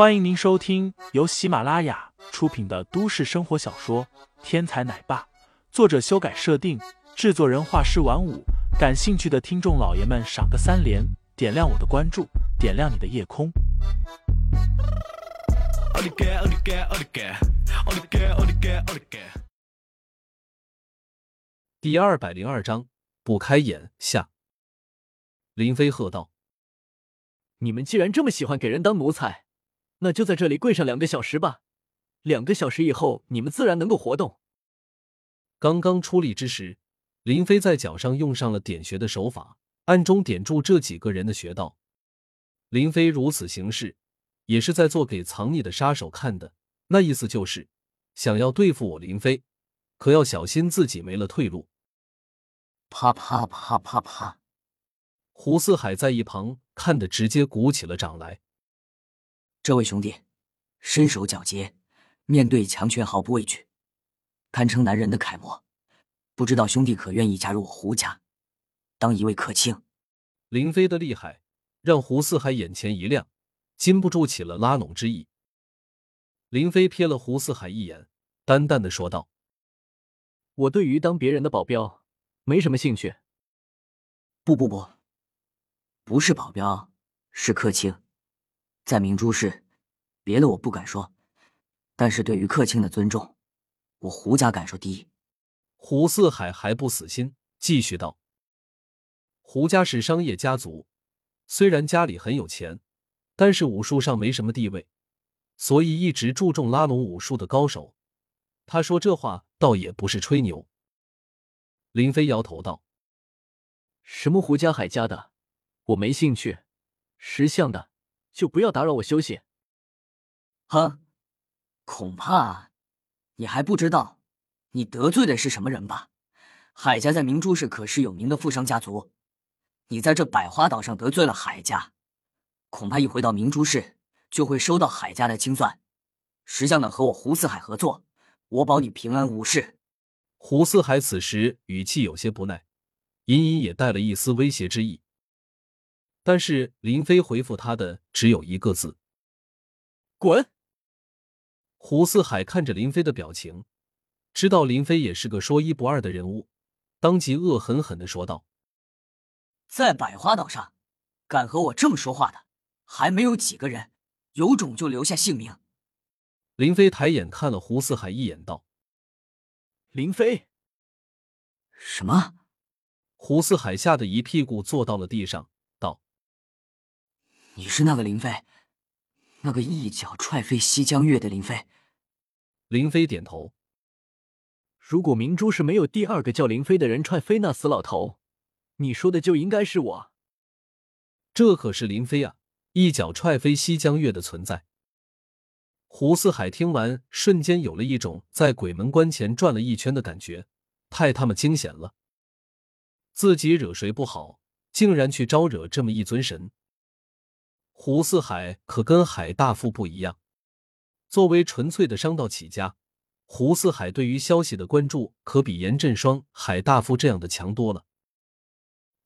欢迎您收听由喜马拉雅出品的都市生活小说《天才奶爸》，作者修改设定，制作人画师晚舞。感兴趣的听众老爷们，赏个三连，点亮我的关注，点亮你的夜空。第二百零二章不开眼下。林飞喝道：“你们既然这么喜欢给人当奴才，那就在这里跪上两个小时吧。两个小时以后，你们自然能够活动。”刚刚出力之时，林飞在脚上用上了点穴的手法，暗中点住这几个人的穴道。林飞如此行事，也是在做给藏匿的杀手看的。那意思就是想要对付我林飞，可要小心自己没了退路。啪啪啪啪啪！胡四海在一旁看得直接鼓起了掌来。这位兄弟，身手矫捷，面对强权毫不畏惧，堪称男人的楷模。不知道兄弟可愿意加入我胡家，当一位客卿？林飞的厉害让胡四海眼前一亮，禁不住起了拉拢之意。林飞瞥了胡四海一眼，淡淡的说道：“我对于当别人的保镖没什么兴趣。”“不不不，不是保镖，是客卿。在明珠市，别的我不敢说，但是对于客卿的尊重，我胡家敢说第一。”胡四海还不死心，继续道：“胡家是商业家族，虽然家里很有钱，但是武术上没什么地位。”所以一直注重拉拢武术的高手。他说这话倒也不是吹牛。林飞摇头道：“什么胡家海家的，我没兴趣。识相的就不要打扰我休息。”哼，恐怕你还不知道你得罪的是什么人吧？海家在明珠市可是有名的富商家族，你在这百花岛上得罪了海家，恐怕一回到明珠市。就会收到海家的清算。识相的和我胡四海合作，我保你平安无事。胡四海此时语气有些不耐，隐隐也带了一丝威胁之意。但是林飞回复他的只有一个字：滚。胡四海看着林飞的表情，知道林飞也是个说一不二的人物，当即恶狠狠的说道：“在百花岛上，敢和我这么说话的，还没有几个人。”有种就留下姓名。林飞抬眼看了胡四海一眼，道：“林飞。”什么？胡四海吓得一屁股坐到了地上，道：“你是那个林飞，那个一脚踹飞西江月的林飞？”林飞点头。如果明珠是没有第二个叫林飞的人踹飞那死老头，你说的就应该是我。这可是林飞啊！一脚踹飞西江月的存在，胡四海听完，瞬间有了一种在鬼门关前转了一圈的感觉，太他妈惊险了！自己惹谁不好，竟然去招惹这么一尊神。胡四海可跟海大富不一样，作为纯粹的商道起家，胡四海对于消息的关注可比严振双、海大富这样的强多了。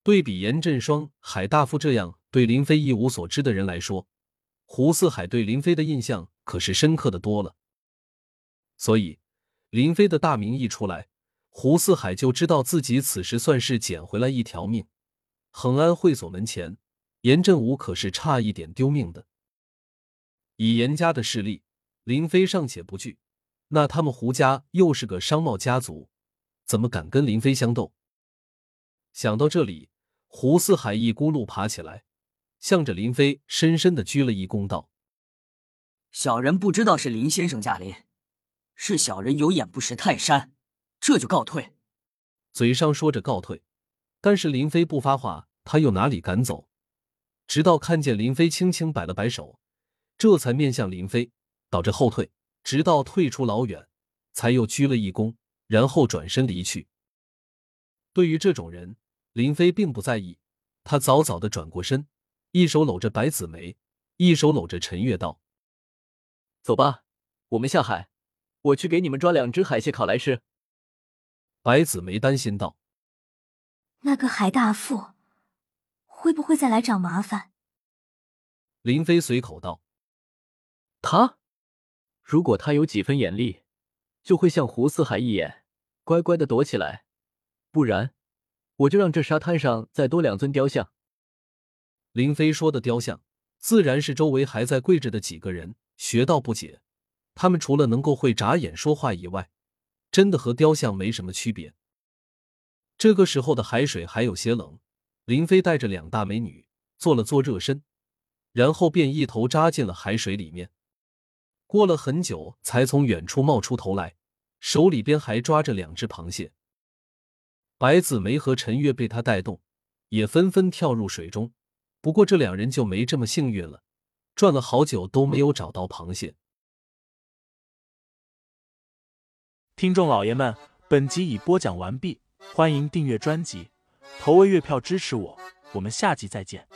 对比严振双、海大富这样。对林飞一无所知的人来说，胡四海对林飞的印象可是深刻的多了。所以，林飞的大名一出来，胡四海就知道自己此时算是捡回来一条命。恒安会所门前，严振武可是差一点丢命的。以严家的势力，林飞尚且不惧，那他们胡家又是个商贸家族，怎么敢跟林飞相斗？想到这里，胡四海一咕噜爬起来。向着林飞深深的鞠了一躬，道：“小人不知道是林先生驾临，是小人有眼不识泰山，这就告退。”嘴上说着告退，但是林飞不发话，他又哪里敢走？直到看见林飞轻轻摆了摆手，这才面向林飞，倒着后退，直到退出老远，才又鞠了一躬，然后转身离去。对于这种人，林飞并不在意，他早早的转过身。一手搂着白子梅，一手搂着陈月，道：“走吧，我们下海，我去给你们抓两只海蟹烤来吃。”白子梅担心道：“那个海大富会不会再来找麻烦？”林飞随口道：“他，如果他有几分眼力，就会像胡四海一眼，乖乖的躲起来；不然，我就让这沙滩上再多两尊雕像。林飞说的雕像，自然是周围还在跪着的几个人学到不解。他们除了能够会眨眼说话以外，真的和雕像没什么区别。这个时候的海水还有些冷，林飞带着两大美女做了做热身，然后便一头扎进了海水里面。过了很久，才从远处冒出头来，手里边还抓着两只螃蟹。白子梅和陈月被他带动，也纷纷跳入水中。不过这两人就没这么幸运了，转了好久都没有找到螃蟹。听众老爷们，本集已播讲完毕，欢迎订阅专辑，投喂月票支持我，我们下集再见。